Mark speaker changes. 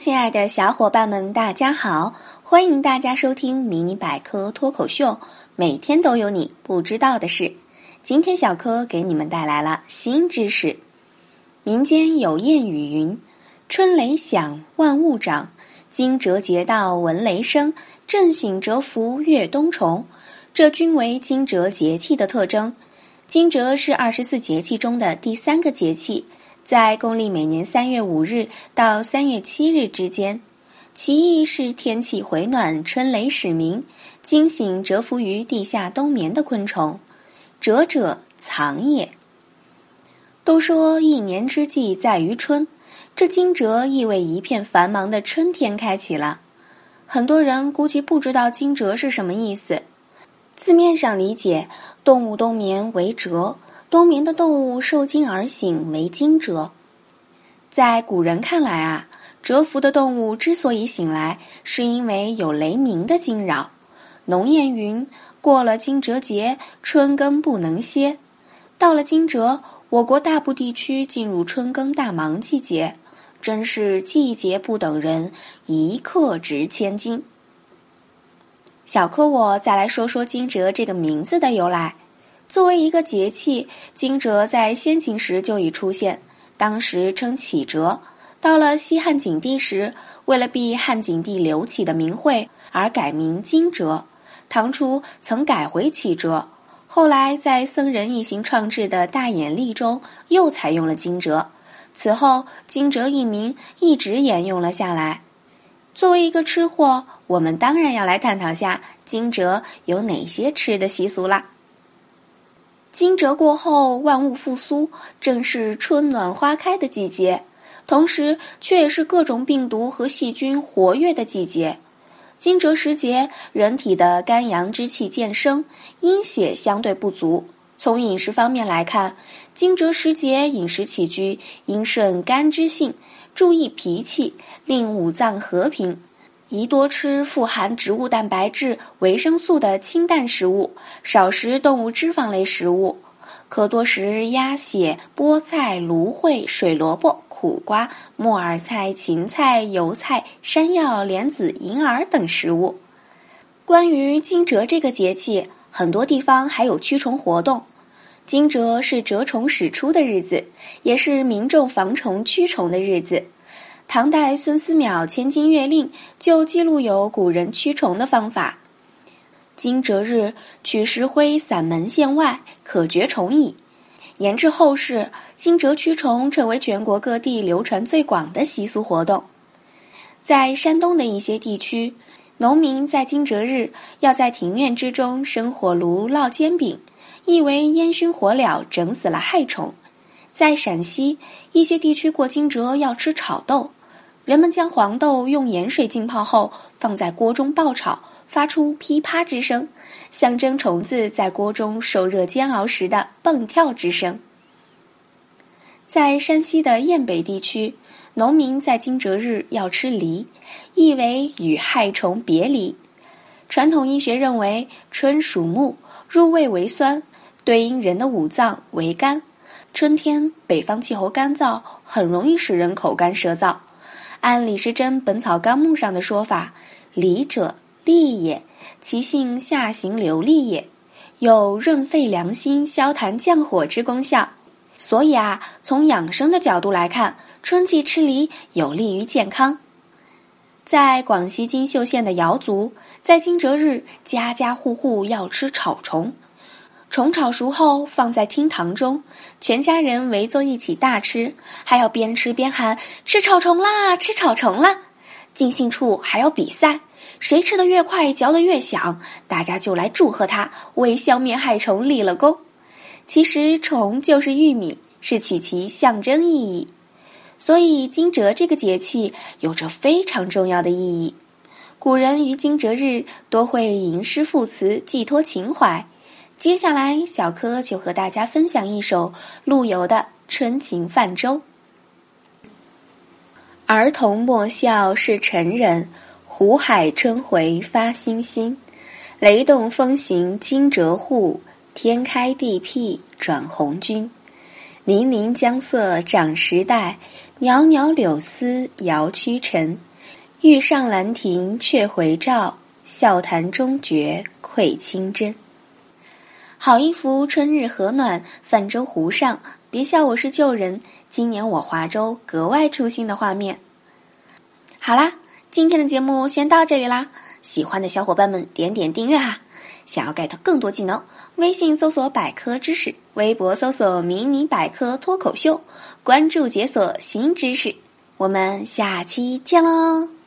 Speaker 1: 亲爱的小伙伴们，大家好！欢迎大家收听《迷你百科脱口秀》，每天都有你不知道的事。今天小柯给你们带来了新知识。民间有谚语云：“春雷响，万物长；惊蛰节到，闻雷声。震醒蛰伏，越冬虫。”这均为惊蛰节气的特征。惊蛰是二十四节气中的第三个节气，在公历每年三月五日到三月七日之间。其意是天气回暖，春雷始鸣，惊醒蛰伏于地下冬眠的昆虫。蛰者，藏也。都说一年之计在于春，这惊蛰意味一片繁忙的春天开启了。很多人估计不知道惊蛰是什么意思。字面上理解，动物冬眠为蛰，冬眠的动物受惊而醒为惊蛰。在古人看来啊，蛰伏的动物之所以醒来，是因为有雷鸣的惊扰。农谚云：“过了惊蛰节，春耕不能歇。”到了惊蛰，我国大部地区进入春耕大忙季节，真是季节不等人，一刻值千金。小柯，我再来说说惊蛰这个名字的由来。作为一个节气，惊蛰在先秦时就已出现，当时称启蛰。到了西汉景帝时，为了避汉景帝刘启的名讳而改名惊蛰。唐初曾改回启蛰，后来在僧人一行创制的大衍历中又采用了惊蛰。此后，惊蛰一名一直沿用了下来。作为一个吃货。我们当然要来探讨下惊蛰有哪些吃的习俗啦。惊蛰过后，万物复苏，正是春暖花开的季节，同时却也是各种病毒和细菌活跃的季节。惊蛰时节，人体的肝阳之气渐生，阴血相对不足。从饮食方面来看，惊蛰时节饮食起居应顺肝之性，注意脾气，令五脏和平。宜多吃富含植物蛋白质、维生素的清淡食物，少食动物脂肪类食物。可多食鸭血、菠菜、芦荟、水萝卜、苦瓜、木耳菜、芹菜、油菜、山药、莲子、银耳等食物。关于惊蛰这个节气，很多地方还有驱虫活动。惊蛰是蛰虫始出的日子，也是民众防虫驱虫的日子。唐代孙思邈《千金月令》就记录有古人驱虫的方法：惊蛰日取石灰散门线外，可绝虫矣。延至后世，惊蛰驱虫成为全国各地流传最广的习俗活动。在山东的一些地区，农民在惊蛰日要在庭院之中生火炉烙煎饼，意为烟熏火燎，整死了害虫。在陕西一些地区过惊蛰要吃炒豆。人们将黄豆用盐水浸泡后，放在锅中爆炒，发出噼啪之声，象征虫子在锅中受热煎熬时的蹦跳之声。在山西的雁北地区，农民在惊蛰日要吃梨，意为与害虫别离。传统医学认为，春属木，入味为酸，对应人的五脏为肝。春天北方气候干燥，很容易使人口干舌燥。按李时珍《本草纲目》上的说法，梨者利也，其性下行流利也，有润肺凉心、消痰降火之功效。所以啊，从养生的角度来看，春季吃梨有利于健康。在广西金秀县的瑶族，在惊蛰日，家家户户要吃炒虫。虫炒熟后放在厅堂中，全家人围坐一起大吃，还要边吃边喊“吃炒虫啦，吃炒虫啦”。尽兴处还要比赛，谁吃的越快，嚼得越响，大家就来祝贺他为消灭害虫立了功。其实虫就是玉米，是取其象征意义，所以惊蛰这个节气有着非常重要的意义。古人于惊蛰日多会吟诗赋词，寄托情怀。接下来，小柯就和大家分享一首陆游的《春情泛舟》。儿童莫笑是成人，湖海春回发新心。雷动风行惊蛰户，天开地辟转红军。粼粼江色涨时代，袅袅柳丝摇屈尘。欲上兰亭却回照，笑谈中觉愧清真。好一幅春日和暖，泛舟湖上，别笑我是旧人。今年我划舟格外出新的画面。好啦，今天的节目先到这里啦。喜欢的小伙伴们点点订阅哈。想要 get 更多技能，微信搜索百科知识，微博搜索迷你百科脱口秀，关注解锁新知识。我们下期见喽！